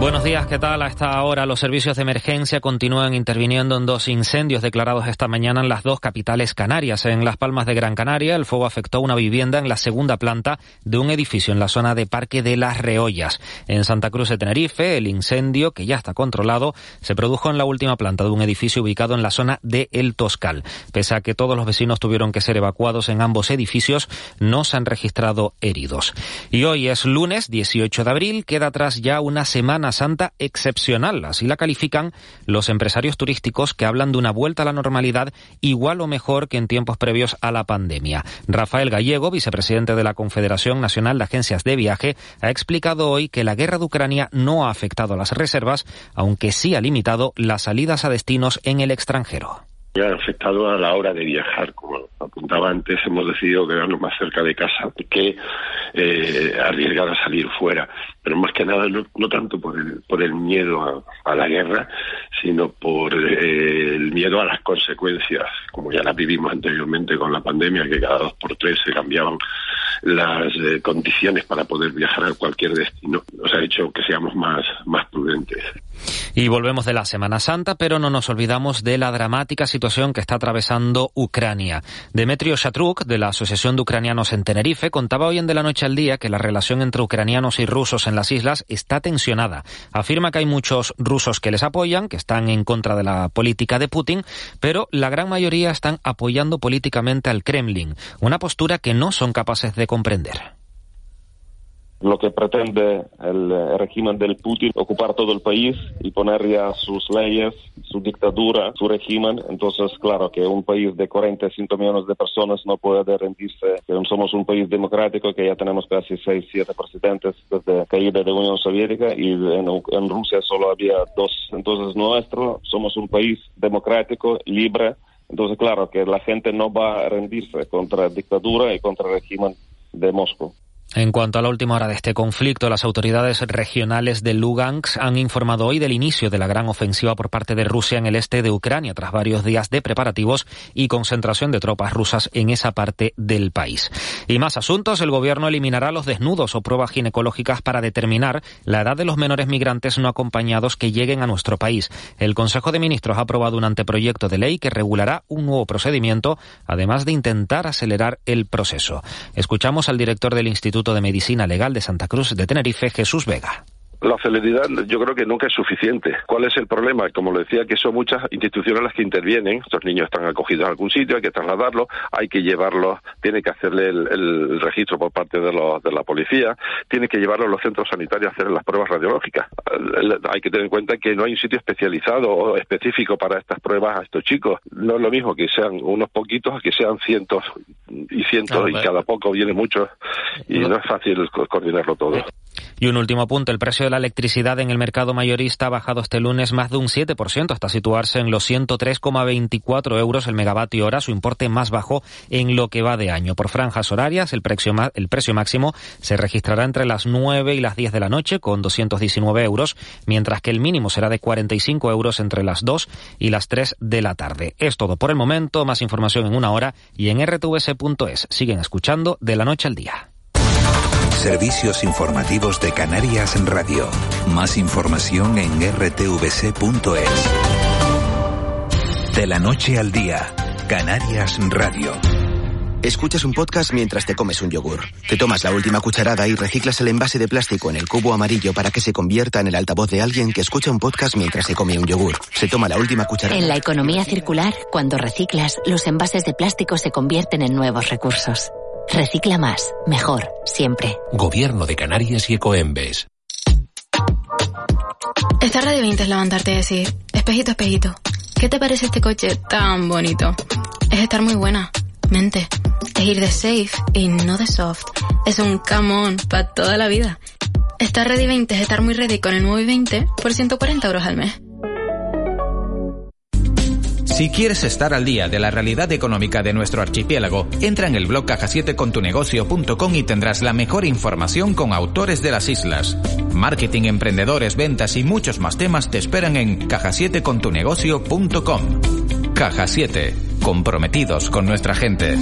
Buenos días, ¿qué tal? A esta hora los servicios de emergencia continúan interviniendo en dos incendios declarados esta mañana en las dos capitales canarias. En Las Palmas de Gran Canaria, el fuego afectó una vivienda en la segunda planta de un edificio en la zona de Parque de las Reollas. En Santa Cruz de Tenerife, el incendio, que ya está controlado, se produjo en la última planta de un edificio ubicado en la zona de El Toscal. Pese a que todos los vecinos tuvieron que ser evacuados en ambos edificios, no se han registrado heridos. Y hoy es lunes 18 de abril, queda atrás ya una semana Santa excepcional, así la califican los empresarios turísticos que hablan de una vuelta a la normalidad igual o mejor que en tiempos previos a la pandemia. Rafael Gallego, vicepresidente de la Confederación Nacional de Agencias de Viaje, ha explicado hoy que la guerra de Ucrania no ha afectado a las reservas, aunque sí ha limitado las salidas a destinos en el extranjero ha afectado a la hora de viajar. Como apuntaba antes, hemos decidido quedarnos más cerca de casa que eh, arriesgar a salir fuera. Pero más que nada, no, tanto por el, por el miedo a, la guerra, sino por eh, el miedo a las consecuencias, como ya las vivimos anteriormente con la pandemia, que cada dos por tres se cambiaban las eh, condiciones para poder viajar a cualquier destino. Nos ha hecho que seamos más, más prudentes. Y volvemos de la Semana Santa, pero no nos olvidamos de la dramática situación que está atravesando Ucrania. Demetrio Shatruk, de la Asociación de Ucranianos en Tenerife, contaba hoy en De la Noche al Día que la relación entre ucranianos y rusos en las islas está tensionada. Afirma que hay muchos rusos que les apoyan, que están en contra de la política de Putin, pero la gran mayoría están apoyando políticamente al Kremlin, una postura que no son capaces de comprender lo que pretende el, régimen del Putin, ocupar todo el país y poner ya sus leyes, su dictadura, su régimen. Entonces, claro que un país de 45 millones de personas no puede rendirse. Somos un país democrático que ya tenemos casi 6, 7 presidentes desde la caída de la Unión Soviética y en, en Rusia solo había dos. Entonces, nuestro, somos un país democrático, libre. Entonces, claro que la gente no va a rendirse contra la dictadura y contra el régimen de Moscú. En cuanto a la última hora de este conflicto, las autoridades regionales de Lugansk han informado hoy del inicio de la gran ofensiva por parte de Rusia en el este de Ucrania, tras varios días de preparativos y concentración de tropas rusas en esa parte del país. Y más asuntos, el gobierno eliminará los desnudos o pruebas ginecológicas para determinar la edad de los menores migrantes no acompañados que lleguen a nuestro país. El Consejo de Ministros ha aprobado un anteproyecto de ley que regulará un nuevo procedimiento, además de intentar acelerar el proceso. Escuchamos al director del Instituto de Medicina Legal de Santa Cruz de Tenerife, Jesús Vega. La celeridad yo creo que nunca es suficiente. ¿Cuál es el problema? Como le decía, que son muchas instituciones las que intervienen. Estos niños están acogidos en algún sitio, hay que trasladarlos, hay que llevarlos, tiene que hacerle el, registro por parte de, de, la policía, tiene que llevarlos a los centros sanitarios a hacer las pruebas radiológicas. Hay que tener en cuenta que no hay un sitio especializado o específico para estas pruebas a estos chicos. No es lo mismo que sean unos poquitos que sean cientos y cientos y cada poco viene mucho y no es fácil coordinarlo todo. Y un último punto, el precio de la electricidad en el mercado mayorista ha bajado este lunes más de un 7% hasta situarse en los 103,24 euros el megavatio hora, su importe más bajo en lo que va de año. Por franjas horarias, el precio, el precio máximo se registrará entre las 9 y las 10 de la noche con 219 euros, mientras que el mínimo será de 45 euros entre las 2 y las 3 de la tarde. Es todo por el momento, más información en una hora y en rtvs.es. Siguen escuchando de la noche al día. Servicios informativos de Canarias en Radio. Más información en rtvc.es. De la noche al día, Canarias Radio. Escuchas un podcast mientras te comes un yogur. Te tomas la última cucharada y reciclas el envase de plástico en el cubo amarillo para que se convierta en el altavoz de alguien que escucha un podcast mientras se come un yogur. Se toma la última cucharada. En la economía circular, cuando reciclas, los envases de plástico se convierten en nuevos recursos. Recicla más, mejor, siempre. Gobierno de Canarias y Ecoembes. Estar de 20 es levantarte y decir, espejito, espejito, ¿qué te parece este coche tan bonito? Es estar muy buena, mente. Es ir de safe y no de soft. Es un camón para toda la vida. Estar ready 20 es estar muy ready con el nuevo 20 por 140 euros al mes. Si quieres estar al día de la realidad económica de nuestro archipiélago, entra en el blog caja7contunegocio.com y tendrás la mejor información con autores de las islas. Marketing, emprendedores, ventas y muchos más temas te esperan en caja7contunegocio.com. Caja 7 comprometidos con nuestra gente.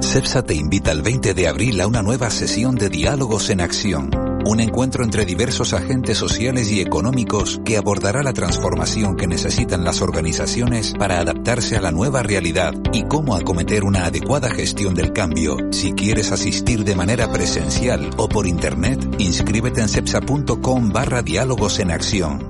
CEPSA te invita el 20 de abril a una nueva sesión de Diálogos en Acción. Un encuentro entre diversos agentes sociales y económicos que abordará la transformación que necesitan las organizaciones para adaptarse a la nueva realidad y cómo acometer una adecuada gestión del cambio. Si quieres asistir de manera presencial o por internet, inscríbete en cepsa.com barra diálogos en acción.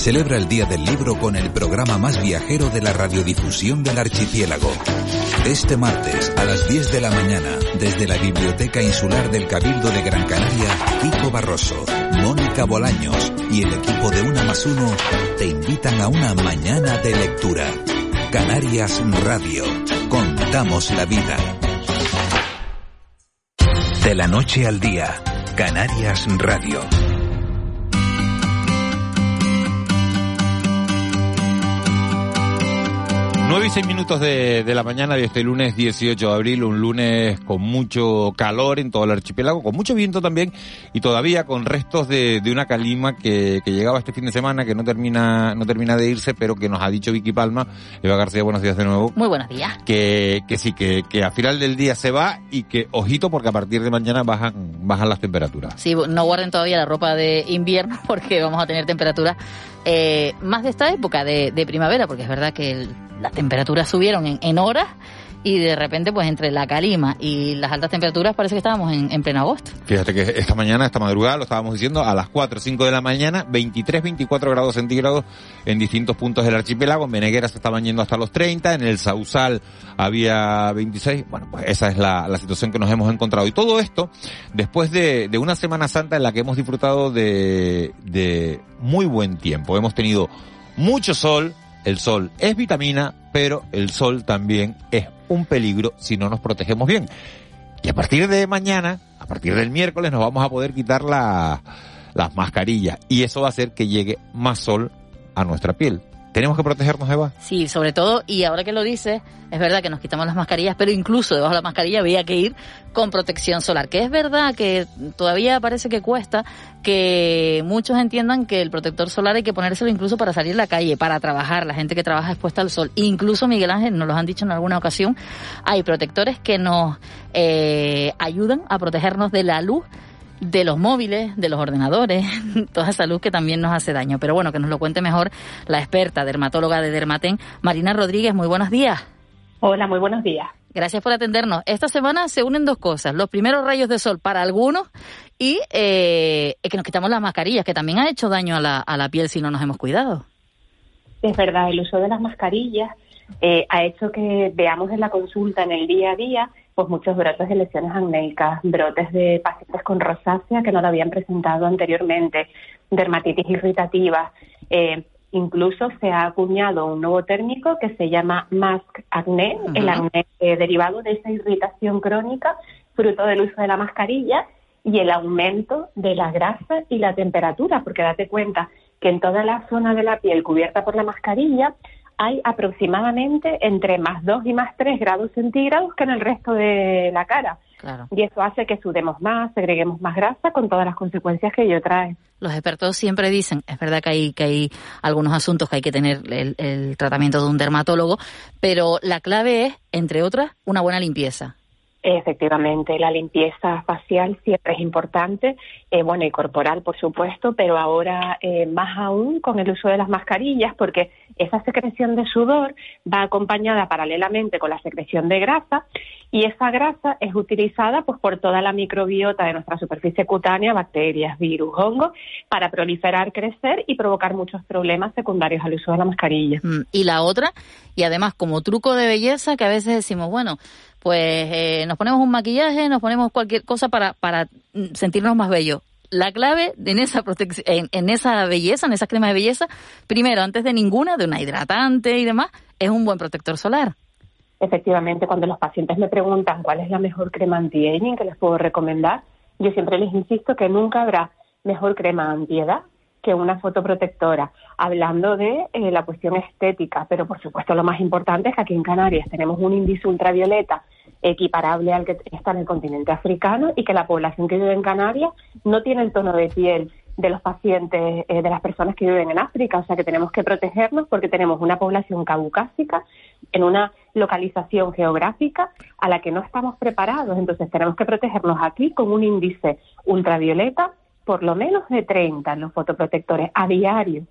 Celebra el Día del Libro con el programa más viajero de la radiodifusión del archipiélago. Este martes a las 10 de la mañana, desde la Biblioteca Insular del Cabildo de Gran Canaria, Kiko Barroso, Mónica Bolaños y el equipo de Una más Uno te invitan a una mañana de lectura. Canarias Radio. Contamos la vida. De la noche al día. Canarias Radio. 9 y 6 minutos de, de, la mañana de este lunes 18 de abril, un lunes con mucho calor en todo el archipiélago, con mucho viento también y todavía con restos de, de una calima que, que, llegaba este fin de semana, que no termina, no termina de irse, pero que nos ha dicho Vicky Palma. Eva García, buenos días de nuevo. Muy buenos días. Que, que sí, que, que a final del día se va y que, ojito, porque a partir de mañana bajan, bajan las temperaturas. Sí, no guarden todavía la ropa de invierno porque vamos a tener temperaturas eh, más de esta época de, de, primavera, porque es verdad que el, las temperaturas subieron en, en, horas y de repente pues entre la calima y las altas temperaturas parece que estábamos en, en, pleno agosto. Fíjate que esta mañana, esta madrugada, lo estábamos diciendo, a las 4 o 5 de la mañana, 23, 24 grados centígrados en distintos puntos del archipiélago. En Meneguera se estaban yendo hasta los 30, en el Sausal había 26. Bueno, pues esa es la, la situación que nos hemos encontrado. Y todo esto después de, de una Semana Santa en la que hemos disfrutado de, de muy buen tiempo. Hemos tenido mucho sol, el sol es vitamina, pero el sol también es un peligro si no nos protegemos bien. Y a partir de mañana, a partir del miércoles, nos vamos a poder quitar la, las mascarillas y eso va a hacer que llegue más sol a nuestra piel. ¿Tenemos que protegernos, Eva? Sí, sobre todo, y ahora que lo dices, es verdad que nos quitamos las mascarillas, pero incluso debajo de la mascarilla había que ir con protección solar, que es verdad que todavía parece que cuesta que muchos entiendan que el protector solar hay que ponérselo incluso para salir a la calle, para trabajar, la gente que trabaja expuesta al sol. Incluso Miguel Ángel, nos lo han dicho en alguna ocasión, hay protectores que nos eh, ayudan a protegernos de la luz de los móviles, de los ordenadores, toda esa luz que también nos hace daño. Pero bueno, que nos lo cuente mejor la experta dermatóloga de Dermaten, Marina Rodríguez. Muy buenos días. Hola, muy buenos días. Gracias por atendernos. Esta semana se unen dos cosas. Los primeros rayos de sol para algunos y eh, que nos quitamos las mascarillas, que también ha hecho daño a la, a la piel si no nos hemos cuidado. Es verdad, el uso de las mascarillas eh, ha hecho que veamos en la consulta en el día a día pues muchos brotes de lesiones acnéicas, brotes de pacientes con rosácea que no lo habían presentado anteriormente, dermatitis irritativa. Eh, incluso se ha acuñado un nuevo térmico que se llama mask acné, uh -huh. el acné eh, derivado de esa irritación crónica fruto del uso de la mascarilla y el aumento de la grasa y la temperatura, porque date cuenta que en toda la zona de la piel cubierta por la mascarilla hay aproximadamente entre más 2 y más 3 grados centígrados que en el resto de la cara. Claro. Y eso hace que sudemos más, segreguemos más grasa con todas las consecuencias que ello trae. Los expertos siempre dicen, es verdad que hay, que hay algunos asuntos que hay que tener el, el tratamiento de un dermatólogo, pero la clave es, entre otras, una buena limpieza. Efectivamente, la limpieza facial siempre es importante, eh, bueno, y corporal, por supuesto, pero ahora eh, más aún con el uso de las mascarillas, porque esa secreción de sudor va acompañada paralelamente con la secreción de grasa y esa grasa es utilizada pues por toda la microbiota de nuestra superficie cutánea, bacterias, virus, hongos, para proliferar, crecer y provocar muchos problemas secundarios al uso de la mascarilla. Mm, y la otra, y además como truco de belleza que a veces decimos, bueno, pues eh, nos ponemos un maquillaje, nos ponemos cualquier cosa para, para sentirnos más bellos. La clave en esa en, en esa belleza, en esa crema de belleza, primero, antes de ninguna, de una hidratante y demás, es un buen protector solar. Efectivamente, cuando los pacientes me preguntan cuál es la mejor crema anti-aging que les puedo recomendar, yo siempre les insisto que nunca habrá mejor crema anti-edad que una fotoprotectora, hablando de eh, la cuestión estética, pero por supuesto lo más importante es que aquí en Canarias tenemos un índice ultravioleta equiparable al que está en el continente africano y que la población que vive en Canarias no tiene el tono de piel de los pacientes, eh, de las personas que viven en África, o sea que tenemos que protegernos porque tenemos una población caucásica en una localización geográfica a la que no estamos preparados, entonces tenemos que protegernos aquí con un índice ultravioleta por lo menos de 30 en los fotoprotectores a diario.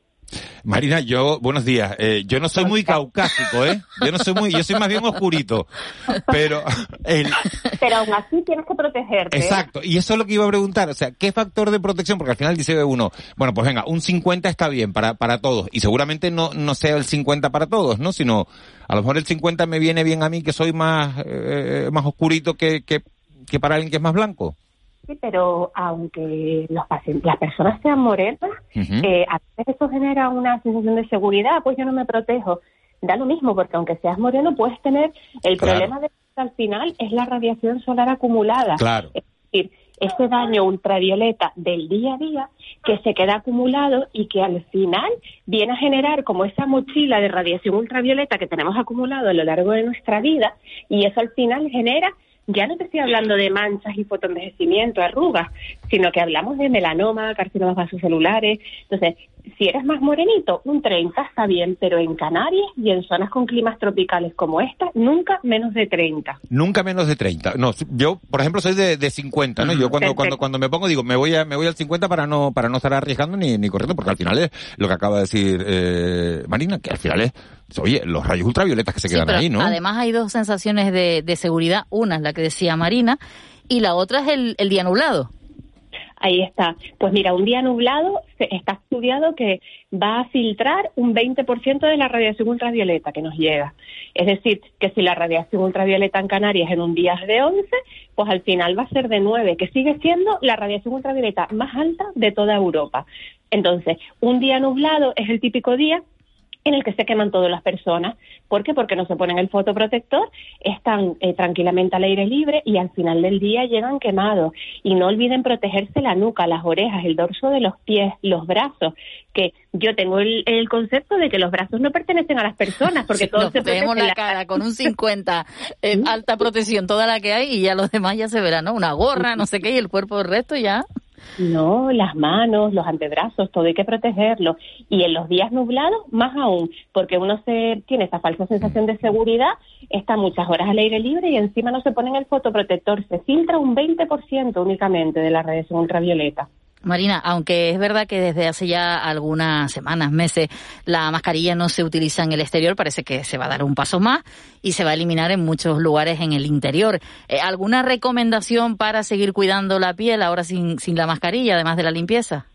Marina, yo, buenos días. Eh, yo no soy muy caucásico, ¿eh? Yo no soy muy, yo soy más bien oscurito. Pero, pero aún así tienes que protegerte. Exacto. Y eso es lo que iba a preguntar. O sea, ¿qué factor de protección? Porque al final dice uno, bueno, pues venga, un 50 está bien para, para todos. Y seguramente no, no sea el 50 para todos, ¿no? Sino, a lo mejor el 50 me viene bien a mí que soy más, eh, más oscurito que, que, que para alguien que es más blanco pero aunque los pacientes, las personas sean morenas, eh, a veces eso genera una sensación de seguridad, pues yo no me protejo. Da lo mismo, porque aunque seas moreno, puedes tener el problema de al final es la radiación solar acumulada. Claro. Es decir, ese daño ultravioleta del día a día que se queda acumulado y que al final viene a generar como esa mochila de radiación ultravioleta que tenemos acumulado a lo largo de nuestra vida y eso al final genera ya no te estoy hablando de manchas y fotoenvejecimiento, arrugas, sino que hablamos de melanoma, carcinomas vasocelulares. Entonces, si eres más morenito, un 30 está bien, pero en Canarias y en zonas con climas tropicales como esta, nunca menos de 30. Nunca menos de 30. No, yo, por ejemplo, soy de, de 50, ¿no? Yo cuando, cuando, cuando me pongo digo, me voy a, me voy al 50 para no, para no estar arriesgando ni, ni corriendo, porque al final es lo que acaba de decir, eh, Marina, que al final es, oye, los rayos ultravioletas que se quedan ahí, ¿no? Además hay dos sensaciones de, de seguridad. Una es la que decía Marina, y la otra es el, el día nublado. Ahí está. Pues mira, un día nublado está estudiado que va a filtrar un 20% de la radiación ultravioleta que nos llega. Es decir, que si la radiación ultravioleta en Canarias en un día es de 11, pues al final va a ser de 9, que sigue siendo la radiación ultravioleta más alta de toda Europa. Entonces, un día nublado es el típico día en el que se queman todas las personas. ¿Por qué? Porque no se ponen el fotoprotector, están eh, tranquilamente al aire libre y al final del día llegan quemados. Y no olviden protegerse la nuca, las orejas, el dorso de los pies, los brazos, que yo tengo el, concepto de que los brazos no pertenecen a las personas, porque todos se tenemos la, cara con un 50, eh, alta protección, toda la que hay, y ya los demás ya se verán, ¿no? Una gorra, no sé qué, y el cuerpo del resto ya... No, las manos, los antebrazos, todo hay que protegerlo. Y en los días nublados, más aún, porque uno se tiene esa falsa sensación de seguridad, está muchas horas al aire libre y encima no se pone en el fotoprotector. Se filtra un 20% únicamente de la radiación ultravioleta. Marina, aunque es verdad que desde hace ya algunas semanas, meses, la mascarilla no se utiliza en el exterior, parece que se va a dar un paso más y se va a eliminar en muchos lugares en el interior. Eh, ¿Alguna recomendación para seguir cuidando la piel ahora sin, sin la mascarilla, además de la limpieza?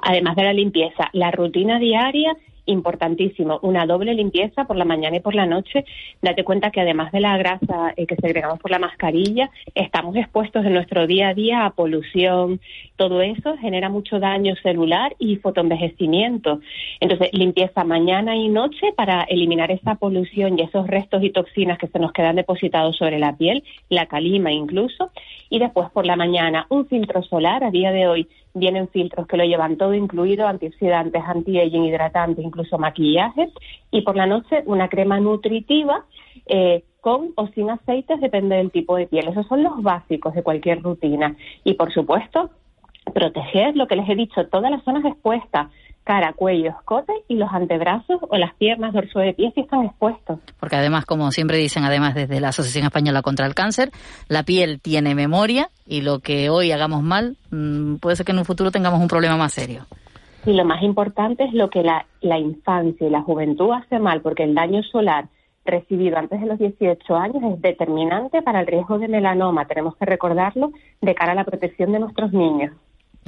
Además de la limpieza, la rutina diaria importantísimo, una doble limpieza por la mañana y por la noche. Date cuenta que además de la grasa eh, que segregamos por la mascarilla, estamos expuestos en nuestro día a día a polución. Todo eso genera mucho daño celular y fotoenvejecimiento. Entonces, limpieza mañana y noche para eliminar esa polución y esos restos y toxinas que se nos quedan depositados sobre la piel, la calima incluso. Y después por la mañana un filtro solar. A día de hoy vienen filtros que lo llevan todo incluido, antioxidantes, anti-aging, hidratantes, incluso maquillaje, y por la noche una crema nutritiva eh, con o sin aceites, depende del tipo de piel. Esos son los básicos de cualquier rutina. Y por supuesto, proteger lo que les he dicho, todas las zonas expuestas, cara, cuello, escote y los antebrazos o las piernas, dorso de pie si están expuestos. Porque además, como siempre dicen, además desde la Asociación Española contra el Cáncer, la piel tiene memoria y lo que hoy hagamos mal mm, puede ser que en un futuro tengamos un problema más serio. Y lo más importante es lo que la, la infancia y la juventud hace mal, porque el daño solar recibido antes de los 18 años es determinante para el riesgo de melanoma. Tenemos que recordarlo de cara a la protección de nuestros niños.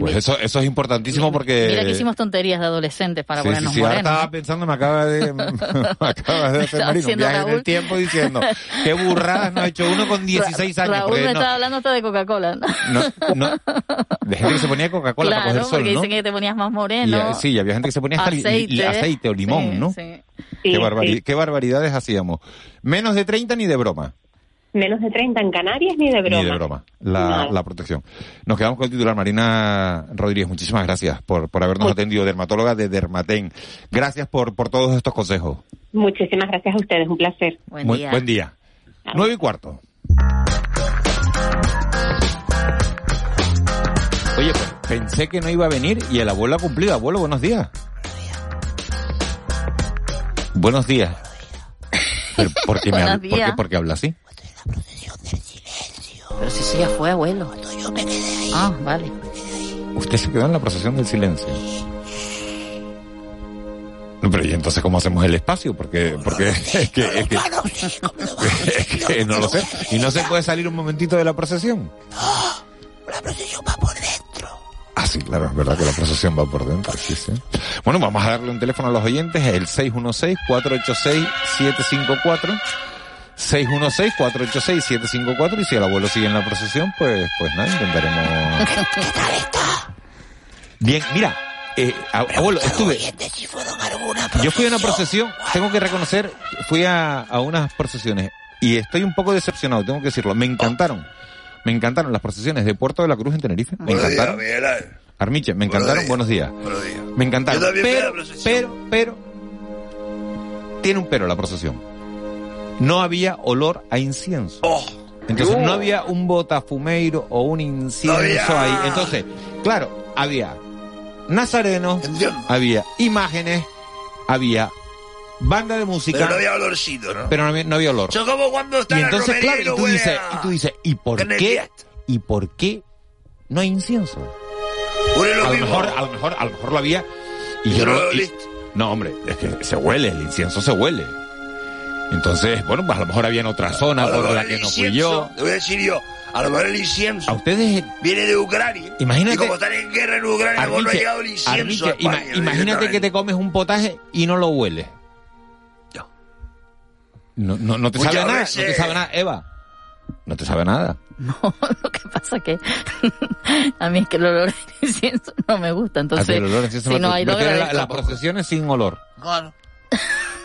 Pues eso, eso es importantísimo porque... Mira que hicimos tonterías de adolescentes para Sí, sí, ponernos sí, ahora morenos. estaba pensando, me acaba de, me acaba de hacer Marina, un haciendo viaje en Raúl. el tiempo diciendo, qué burradas nos ha hecho uno con 16 años. Raúl me no- estaba hablando hasta de Coca-Cola. ¿no? no, no, de gente que se ponía Coca-Cola para claro, coger sol, porque ¿no? dicen que te ponías más Y, moreno. eh, sí, y había gente que se ponía hasta li- li- aceite. aceite o limón, Sí, ¿no? sí. Qué, Sí, barbari- sí. qué barbaridades hacíamos. Menos de 30 ni de broma. Menos de 30 en Canarias ni de broma. Ni de broma. La, protección. Nos quedamos con el titular. Marina Rodríguez, muchísimas gracias por, por habernos atendido. Dermatóloga de Dermaten. Gracias por, por todos estos consejos. Muchísimas gracias a ustedes, un placer. Buen Muy- día. buen día. Nueve y cuarto. Oye, pues, pensé que no iba a venir y el abuelo ha cumplido. Abuelo, buenos días. Buenos días. Pero, ¿por qué me Buenos habla, ¿por qué, días. por habla así? Pero si sí ya fue, abuelo. Ah, vale. Usted se quedó en la procesión del silencio. No, pero ¿y entonces cómo hacemos el espacio? Porque, porque es que, es que, es que no lo sé. ¿Y no se puede salir un momentito de la procesión? La procesión va por dentro. Ah, sí, claro, es verdad que la procesión va por dentro, sí, sí. Bueno, vamos a darle un teléfono a los oyentes, el 616-486-754. 616-486-754 y si el abuelo sigue en la procesión, pues, pues nada, intentaremos... ¿Qué tal está? Bien, mira, eh, abuelo, estuve... Si Yo fui a una procesión, tengo que reconocer, fui a, a unas procesiones y estoy un poco decepcionado, tengo que decirlo. Me encantaron. Me encantaron las procesiones de Puerto de la Cruz en Tenerife. Me Buenos días, encantaron. Armiche, me encantaron. Buenos días. Buenos días. Me encantaron. Yo también fui a la Pero, procesión. pero, pero, tiene un pero la procesión. No había olor a incienso. Oh, Entonces yo. no había un botafumeiro o un incienso No ahí. Entonces, claro, había nazarenos, había imágenes, había banda de música, Pero no había olorcito, ¿no? pero no había, no había olor. Eso como cuando está Y entonces, claro, y tú dices, y tú dices, ¿y por qué? ¿Y por qué no hay incienso? Lo a lo mejor, a lo mejor, a lo mejor lo había y ¿Y yo no lo y- no, hombre, es que se huele, el incienso se huele. Entonces, bueno, pues a lo mejor había en otra zona por la que no fui yo. Te voy a decir yo, a lo mejor el incienso A ustedes, viene de Ucrania. Imagínate- Y como están en guerra en Ucrania, a lo mejor no ha Armiche, llegado el incienso Armiche, a España, ima- imagínate que te comes un potaje y no lo hueles. No, no, no te Muchas sabe nada, no te sabe nada, Eva. No te sabe nada. No, lo que pasa que a mí es que el olor de incienso no me gusta. Entonces, el olor a incienso si no no te- hay, lo prefieres la- agradezco. las procesiones sin olor. Claro.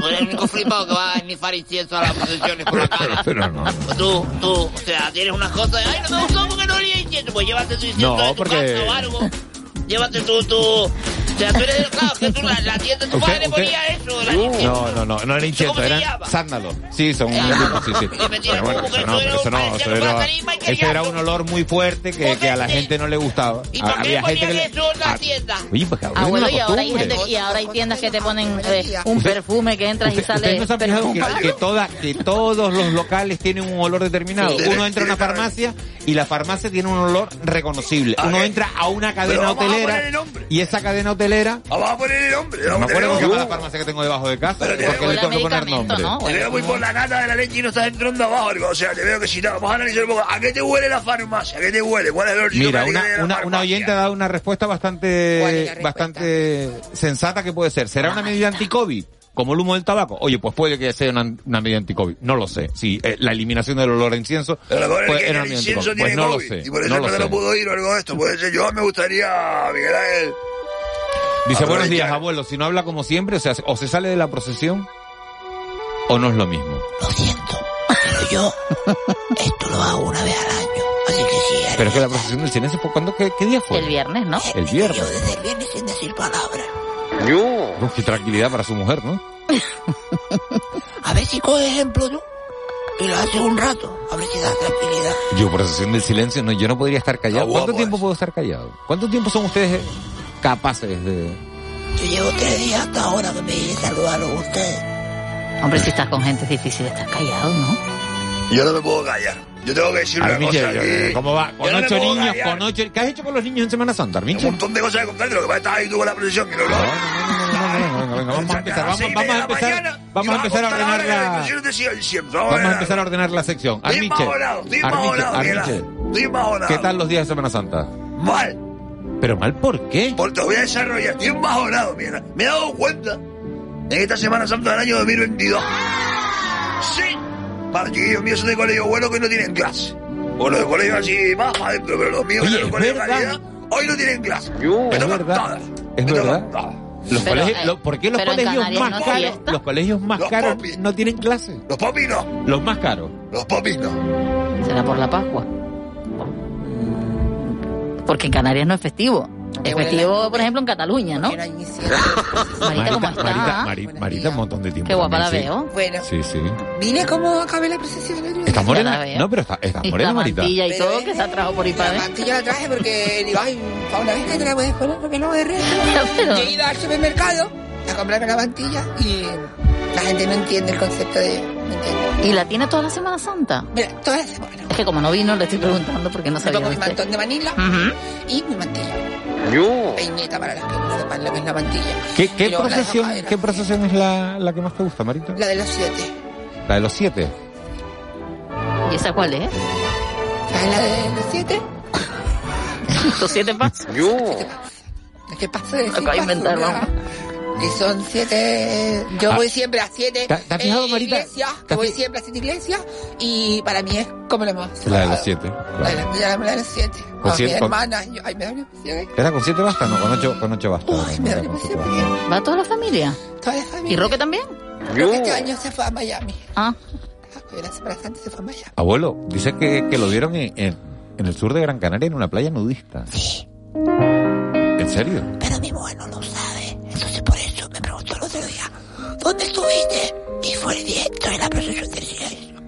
Soy el único flipado que va a nifar incienso a las procesiones por la cara. Pero no. Tú, tú, o sea, tienes unas cosas, ay, no me gustó porque no olía incienso, pues llévate tu incienso No, de tu porque- casa o algo. Llévate tu, tu, o sea, tú eres, claro, que tú, la, la tienda de tu padre ponía eso, la incienso. No, no, no, no era incienso, ¿Cómo se eran sándalos. Sí, son un Ah. tipo, sí, sí. Tira Pero bueno, eso no, pero eso no, eso era, ese era un olor muy fuerte que, que a la gente no le gustaba. ¿Y por qué Había gente ponían que le- eso en la Ah, tienda? Oye, pues cabrón, Abuelo, y ahora hay gente, y ahora hay tiendas que te ponen eh, un perfume que entras y ¿Ustedes sale no se han fijado que, perfumado. que, toda- que todos los locales tienen un olor determinado? Sí. Uno entra a una farmacia y la farmacia tiene un olor reconocible. ¿A Uno qué? entra a una cadena hotelera y esa cadena hotelera... Vamos a poner el nombre. No me acuerdo cómo se poner- llama la farmacia que tengo debajo de casa. Pero porque veo le tengo que poner nombre. ¿no? Te veo muy por la nata de la leche y no estás entrando abajo. Digo, O sea, te veo que si no, vamos a analizar un poco. ¿A qué te huele la farmacia? ¿A qué te huele? ¿Cuál es el olor Mira, que una, una, una oyente ha dado una respuesta ¿Cuál es bastante, respuesta? bastante sensata que puede ser. ¿Será una medida anti-COVID? Como el humo del tabaco. Oye, pues puede que sea una, una medida anti-COVID. No lo sé. Sí, eh, la eliminación del olor a incienso Pero lo pues, el incienso. Pues no lo COVID. sé. Y por eso no lo no pudo ir o algo de esto. Puede ser. Yo me gustaría, Miguel Ángel. Dice, buenos días, abuelo. Si no habla como siempre, o sea, o se sale de la procesión o no es lo mismo. Lo siento, pero yo esto lo hago una vez al año. Así que sí. Pero es que la procesión del silencio fue cuando, ¿qué, qué día fue? El viernes, ¿no? El viernes. Yo desde el viernes sin decir palabra. Uf, qué tranquilidad para su mujer, ¿no? A ver si coge ejemplo, ¿no? Y lo hace un rato. A ver si da tranquilidad. Yo, procesión del silencio, no, yo no podría estar callado. Está ¿Cuánto tiempo puedo estar callado? ¿Cuánto tiempo son ustedes capaces de...? Yo llevo tres días hasta ahora que me vine a saludarlos a ustedes. Hombre, si estás con gente es difícil estar callado, ¿no? Yo no me puedo callar. Yo tengo que decir una cosa. yo- aquí. ¿cómo va? Con no ocho niños, callar. con ocho... ¿Qué has hecho con los niños en Semana Santa, Un Armiche? montón de cosas que contarte. Lo que pasa es que estás ahí tú con la procesión. Que no, no. No, no, no, no, no, no, no, no, vamos a empezar, vamos, vamos a empezar, vamos a empezar a contar ordenar la, vamos a empezar a ordenar la sección. Estoy embajonado. ¿qué tal los días de Semana Santa? Mal. ¿Pero mal por qué? Porque te voy a desarrollar. Estoy embajonado, mira. Me he dado cuenta en esta Semana Santa del año 2022. Sí. Para chiquillos míos son de colegio bueno que no tienen clase. O los de colegio así más para adentro, pero los míos de los es colegios verdad. calidad, hoy no tienen clase. Es Me tocan verdad. todas. Es Me verdad. todas. Los Pero, colegios, eh, lo- ¿Por qué los colegios más caros, los colegios más caros no tienen clase? Los popis no. Los más caros. Los popis no. Será por la Pascua. Porque en Canarias no es festivo. Es festivo, por ejemplo, en Cataluña, ¿no? Marita, ¿cómo Marita, está? Marita, Mari- Marita, un montón de tiempo. Qué guapa la también, sí. veo. Bueno, Sí, sí. vine como acabé la procesión. ¿no? ¿Estás morena? la veo. No, pero está, estás Y morena, la Marita. mantilla y Pero todo es que se ha trajo por ahí para La ver. mantilla la traje porque digo, ay, para una vez que te la puedes poner porque no es reto. Pero- Yo he ido al supermercado a comprarme la mantilla y la gente no entiende el concepto de... ¿me? ¿Y la tiene toda la Semana Santa? Mira, toda la semana. Es que como no vino, le estoy preguntando porque no Me sabía pongo mi mantón de Manila y mi mantilla. Peineta para las que no sepan lo que es la mantilla. ¿Qué, la procesión. ¿Qué procesión es la, la que más te gusta, Marita? La de los siete. La de los siete. ¿Y esa cuál es? ¿Sabes la de los siete? ¿Los siete pasos? ¿Qué pasa? ¿Qué Acabo de inventar, vamos. Y son siete... Yo Ah. voy siempre a siete ¿Te- te has fijado, en Marita? iglesia, ¿Te que voy siempre a siete iglesias y para mí es como lo más La de los sagrado. siete. La de claro. la, la de los siete. Con siete- mi con- hermana. yo- ay, me da una emoción. ¿eh? ¿Era con siete basta? No, con ocho, con ocho basta. Uy, me da una siete emoción. basta. ¿Va toda la familia? Toda la familia. ¿Y Roque también? Creo que este año se fue a Miami. Ah, La Semana Santa se fue a Miami. Abuelo, dice que, que lo vieron en, en, en el sur de Gran Canaria en una playa nudista. ¿En serio? ¿Dónde estuviste? Y fue el directo de la procesión del silencio.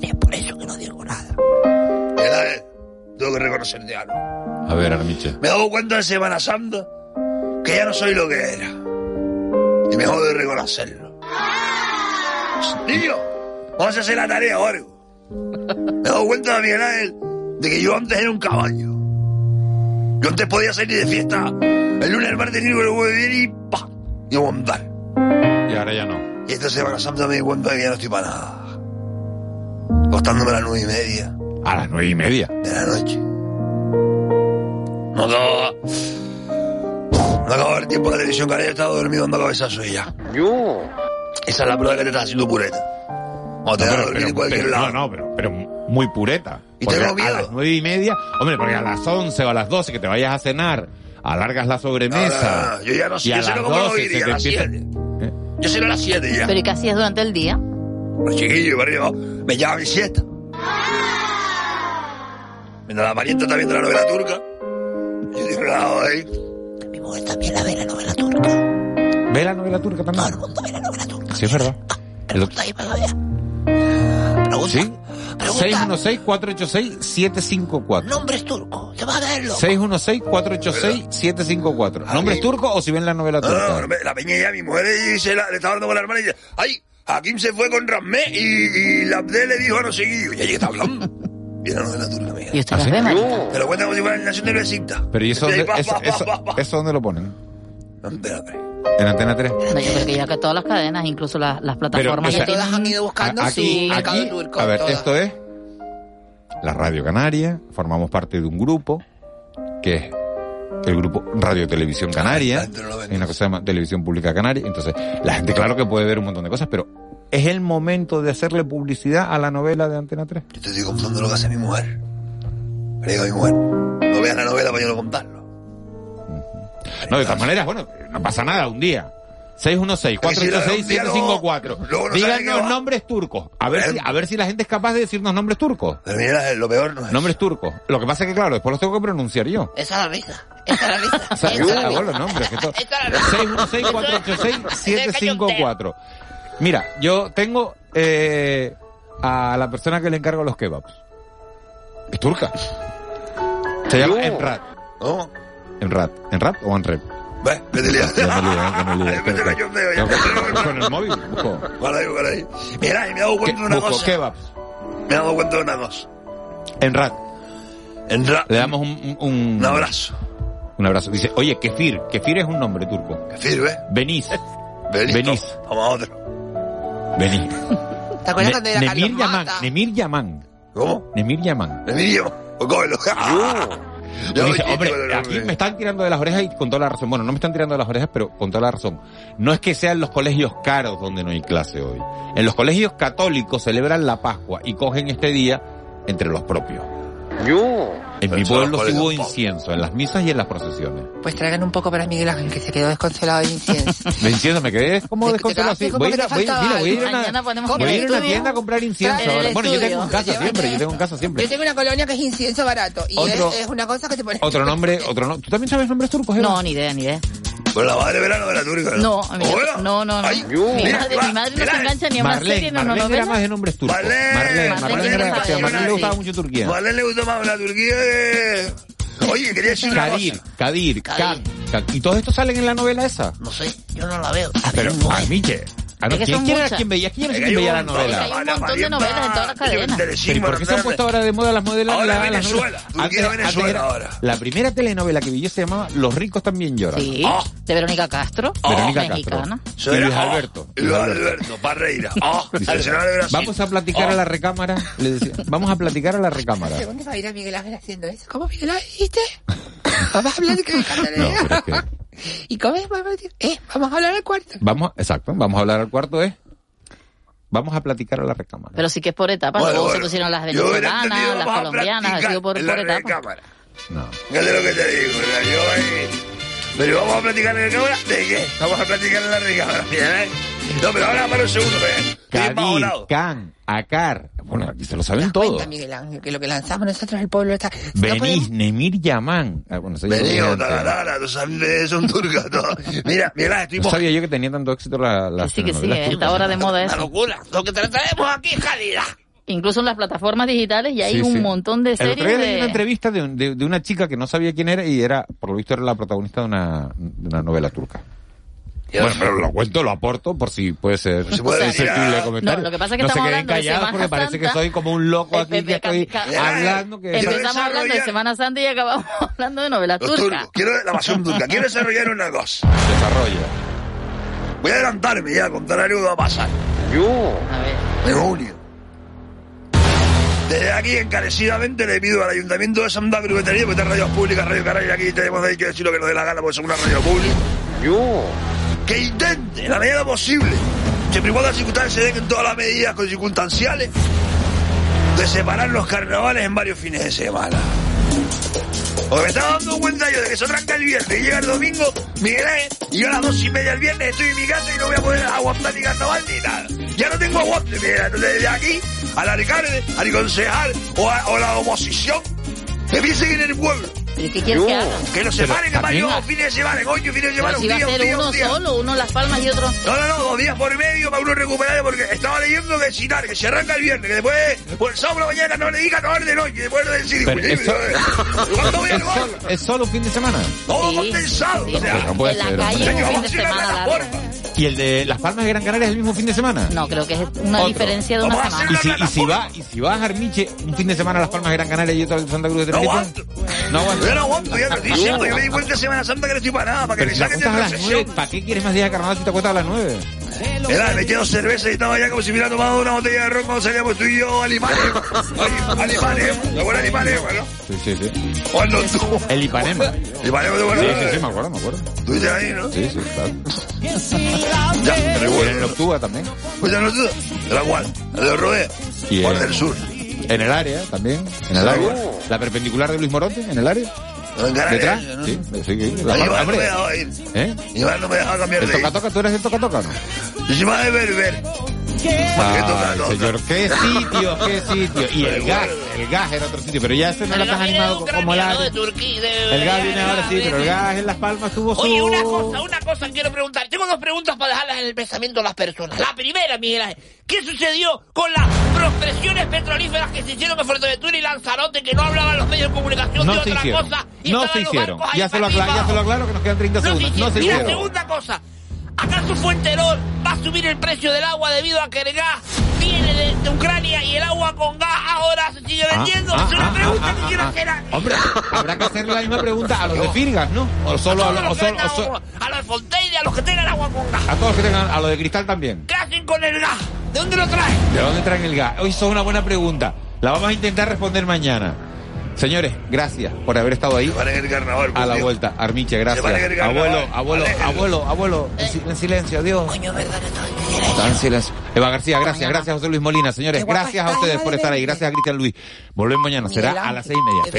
Y es por eso que no digo nada. Eh, tengo que reconocerte algo. A ver, Armiche. Me he dado cuenta en Semana Santa que ya no soy lo que era. Y me jodo de reconocerlo. Niño, vamos a hacer la tarea o algo. Me he dado cuenta, Miguel Ángel, de que yo antes era un caballo. Yo antes podía salir de fiesta el lunes, el martes, el miércoles, el jueves y pa, y a montar. Y ahora ya no. Y esta Semana Santa me di cuenta que ya no estoy para nada. Acostándome a las nueve y media A las nueve y media. de la noche. No acaba. No acaba el tiempo de la televisión canaria, estaba dormido dando cabezazo y ya. Esa es la prueba que te estás haciendo pureta. O te No, a pero, dormir en pero- cualquier pero- lado. no, no, pero, pero muy pureta. Y Porque tengo a miedo. las nueve y media, hombre, porque a las once o a las doce que te vayas a cenar, alargas la sobremesa. No, no, no, yo ya no sé, y a yo sé cómo lo 12 iría, se a te las empieza- siete. ¿Eh? Yo seré a las 7 ya. ¿Pero y qué hacías durante el día? Los chiquillos, para arriba, me llama mi siesta. Mientras la parienta está viendo la novela turca. Yo estoy relajado ahí. Mi mujer también la ve la novela turca. ¿Ve la novela turca también? Todo el mundo ve la novela turca. Sí, es verdad. El- Pregunta ahí para que vea. Pregunta. ¿Sí? Pregunta. 616-486-754. Nombres turcos. Te vas a verlo. 616-486-754. ¿Nombres turcos o si ven la novela No, no, turca? no, la peña ya, mi mujer y se la, le estaba hablando con la hermana y dice, ay, Hakim se fue con Ramé y, y la Abdel le dijo a no seguir. Y allí está hablando. Y la novela turca, mira. ¿Y usted ¿Ah, sí? Te lo cuenta como si fuera el Nación de. Pero ¿y eso dónde, eso dónde lo ponen? Espérate. ¿En Antena 3? No, yo creo que ya que todas las cadenas, incluso las, las plataformas o sea, ya Todas han ido buscando aquí, mercado aquí, turco. a ver, todas. esto es la Radio Canaria, formamos parte de un grupo que es el grupo Radio Televisión Canaria, hay una cosa que se llama Televisión Pública Canaria, entonces la gente claro que puede ver un montón de cosas, pero es el momento de hacerle publicidad a la novela de Antena 3. Yo te estoy contando lo que hace mi mujer. Le digo a mi mujer, no veas la novela para yo no contarlo. No, de todas maneras, bueno, no pasa nada, un día. 616-486-754. Luego no sabe qué Díganos nombres turcos. A ver, si, a ver si la gente es capaz de decirnos nombres turcos. Pero mira, lo peor no es. Nombres turcos. Lo que pasa es que, claro, después los tengo que pronunciar yo. Esa es la risa. Esa es la risa. Esa es la risa. los nombres. que esto- Esa es la risa. 616-486-754. Mira, yo tengo eh, a la persona que le encargo los kebabs. Es turca. Se llama Enrat. ¿No? Enrat. ¿Enrat o Enrep? Ve, vete liado. Ya me lío, ya me lío. Ay, vete cachondeo, ya. Tengo- Con el móvil. ahí, ahí. Mira, y me he dado cuenta de una cosa. Me he dado cuenta de una cosa. Enrat. Enra, Le damos un, un, abrazo. Un abrazo. Dice, oye, Kefir. Kefir es un nombre turco. Que sirve. Venís. Venís. Venís. to- Vamos a otro. Venís. ¿Te acuerdas cuando era Nemir Yaman. Nemir Yaman. ¿Cómo? Nemir Yaman. Emilio. Pues cógelo. Dices, hombre, aquí me están tirando de las orejas y con toda la razón. Bueno, no me están tirando de las orejas, pero con toda la razón. No es que sean los colegios caros donde no hay clase hoy. En los colegios católicos celebran la Pascua y cogen este día entre los propios. Yo. En mi pueblo sí hubo incienso, en las misas y en las procesiones. Pues traigan un poco para Miguel Ángel, que se quedó desconsolado de incienso. De incienso me quedé como desconsolado como Voy a ir a, voy, mira, voy a ir a una, voy a ir a una tienda a comprar incienso ahora. Bueno, yo tengo en estudio. casa siempre, yo tengo en casa siempre. Yo tengo una colonia que es incienso barato y Otro- es, es una cosa que te pone... Otro nombre, otro no. ¿Tú también sabes nombres turcos, Eva? No, ni idea, ni idea. Con la madre verano de la turca. No, a mí no, Bueno, no, no. no. ay, mi, mira, madre, va, mi madre no se engancha ni a una Marlene, serie ni a una Marlene era más de nombres turcos. Marlene, Marlene, Marlene Marlene a Marlene le gustaba mucho Turquía. Vale, le gusta más la Turquía que... Oye, quería decir una Kadir, cosa. Kadir, ¿Y todos estos salen en la novela esa? No sé, yo no la veo. Pero, a mí, che. Ah, no, Es que ¿Quién, quién era quien veía? ¿Quién era quien veía la novela? Hay un montón de novelas en todas las cadenas. Pero ¿y por qué se han puesto ahora de moda las modelos? Ahora la- Venezuela, Antes- antes Venezuela era- ahora. La primera telenovela que vi yo se llamaba Los ricos también lloran. Sí, Ah. de Verónica Castro, Verónica mexicana. Castro. Y Luis Alberto. Luis Alberto, Parreira. Ah. Vamos a platicar Ah. a la recámara. Le decía, vamos a platicar a la recámara. ¿De dónde va a ir a Miguel Ángel haciendo eso? ¿Cómo Miguel Ángel dijiste? Vamos a hablar de que me encanta No, es que- ¿Y cómo es? Vamos a decir, Eh, vamos a hablar al cuarto. Vamos, exacto, vamos a hablar al cuarto, ¿eh? Vamos a platicar a la recámara. Pero sí que es por etapas. Bueno, Luego bueno. se pusieron las venezolanas, las colombianas, ha sido por, en por la etapas. recámara. No. Fíjate lo que te digo, yo ahí... Pero vamos a platicar en la cámara, ¿de qué? Vamos a platicar en la recámara, mira, ¿eh? No, pero ahora para un segundo, ¿eh? Empajonado. Khan, Akar. Bueno, aquí se lo saben todos. Miguel Ángel, que lo que lanzamos nosotros, el pueblo está... podemos- Nemir Yaman. Ah, bueno, eso ya lo Vení, dije otra antes. tarara, tú sabes, son turcas, todo. Mira, mira, estoy No sabía yo que tenía tanto éxito la, la Sí, que sí, está turcas. ahora de moda Una eso. locura. Lo que traemos aquí es calidad. Incluso en las plataformas digitales ya hay Sí, un sí. montón de El otro series día leí una de... entrevista de, un- de- de una chica que no sabía quién era y era, por lo visto, era la protagonista de una, de una novela turca. Bueno, pero lo cuento, lo aporto por si puede ser se puede ah, comentario. No, lo que pasa es que no se estamos queden hablando de callados porque parece que soy como un loco aquí eh, que estoy hablando que... Empezamos hablando de Semana Santa y acabamos hablando de novelas turcas. Quiero la pasión turca. Quiero desarrollar una cosa. Desarrolla. Voy a adelantarme ya, contar algo que va a pasar. Yo. A ver. En junio. Desde aquí, encarecidamente, le pido al Ayuntamiento de Santa Cruz de Tenerife, porque esta radio es pública, Radio Canarias, aquí tenemos derecho a decir lo que nos dé la gana, porque somos una radio pública. Yo. Que intente, en la medida de posible, y cuando las circunstancias se den en todas las medidas circunstanciales, de separar los carnavales en varios fines de semana. Porque me estaba dando cuenta yo de que se tranca el viernes y llega el domingo, Ángel, y yo a las dos y media del viernes estoy en mi casa y no voy a poder aguantar ni carnaval ni nada. Ya no tengo aguante. Entonces, desde aquí, a la alcalde, al concejal o a, o a la oposición, que piensen en el pueblo. ¿Y qué quieres que haga? Que nos Pero separen en también- varios fines de semana, ocho fines de semana, un si va día, a un día, uno un día. solo, uno Las Palmas y otro... No, no, no, dos días por medio para uno recuperar, porque estaba leyendo que citar, que se arranca el viernes, que después, pues el sábado por la mañana no le diga no de noche, después lo decir, Pero eso- ¿cuándo voy ¿Es al gol? solo, ¿Es solo un fin de semana? Todo Sí, condensado, sí, o sea, no puede en la ser, calle un fin de semana. ¿Y el de Las Palmas de Gran Canaria es el mismo fin de semana? No, creo que es una Otro. diferencia de una Vamos semana. ¿Y si, y si va, y si vas a Armiche un fin de semana a Las Palmas de Gran Canaria y otro a Santa Cruz de No Tenerife? aguanto. No aguanto. Yo no aguanto, ya te estoy diciendo, yo me di cuenta en Semana Santa que no estoy para nada, para que me saquen de acuestas a las nueve, procesión. ¿para qué quieres más días de carnaval si te acuestas a las nueve? Era, me quedo cerveza y estaba ya como si hubiera tomado una botella de ron cuando salíamos tú y yo a Limanema. A Limanema, ¿te acuerdas de Limanema, no? Sí, sí, sí. Cuando tú... El Ipanema. Limanema, ¿te Sí, acuerdas? sí, sí, me acuerdo, me acuerdo. Tú dices ahí, ¿no? Sí, sí, claro. Ya, pero en bueno. el Noctua también. Pues ya no tú. ¿De la cual? ¿De rodea? Y ¿O en- del sur? En el área también. En el área. La perpendicular de Luis Morote, en el área. ¿Detrás? ¿no? Sí, sí, sí. La Iván no me hombre. dejaba ir. ¿Eh? Iván no me dejaba cambiar ¿El de ir. toca toca? ¿Tú eres el toca toca o no? Yo soy más de berber. Ay, toca? señor, qué sitio, qué sitio. Y el gas, el gas era otro sitio, pero ya ese no era tan animado como el área. El gas viene ahora sí, pero el gas en Las Palmas tuvo su... Oye, una cosa, una cosa quiero preguntar. Tengo dos preguntas para dejarlas en el pensamiento de las personas. La primera, Miguel Ángel, ¿qué sucedió con las prospesiones petrolíferas que se hicieron en Fuerteventura y Lanzarote, que no hablaban los medios de comunicación No de otra hicieron. cosa? Y No se hicieron. Ya se, lo aclaro, ya se lo aclaro que nos quedan 30 No se segundos. No se hicieron. Y la segunda cosa, ¿acaso Fuenterol va a subir el precio del agua debido a que el gas viene de, de Ucrania y el agua con gas ahora se sigue Ah, vendiendo? ah, es una ah, pregunta ah, que ah, quiero ah. hacer a... Hombre, habrá que hacerle la misma pregunta a los de Firgas, ¿no? O solo a, los- o solo- o a los de Fontaine, a los que tengan agua con gas. a todos los que tengan, a los de Cristal también. ¿Qué hacen con el gas? ¿De dónde lo traen? ¿De dónde traen el gas? Hoy eso es una buena pregunta. La vamos a intentar responder mañana. Señores, gracias por haber estado ahí. Van el carnaval, A la Dios. vuelta. Armiche, gracias. Abuelo, abuelo, abuelo, abuelo. En si- En silencio, adiós. Está en silencio. Eva García, gracias, gracias José Luis Molina, señores, gracias a ustedes por estar ahí, gracias a Cristian Luis. Volvemos mañana, será a las seis y media.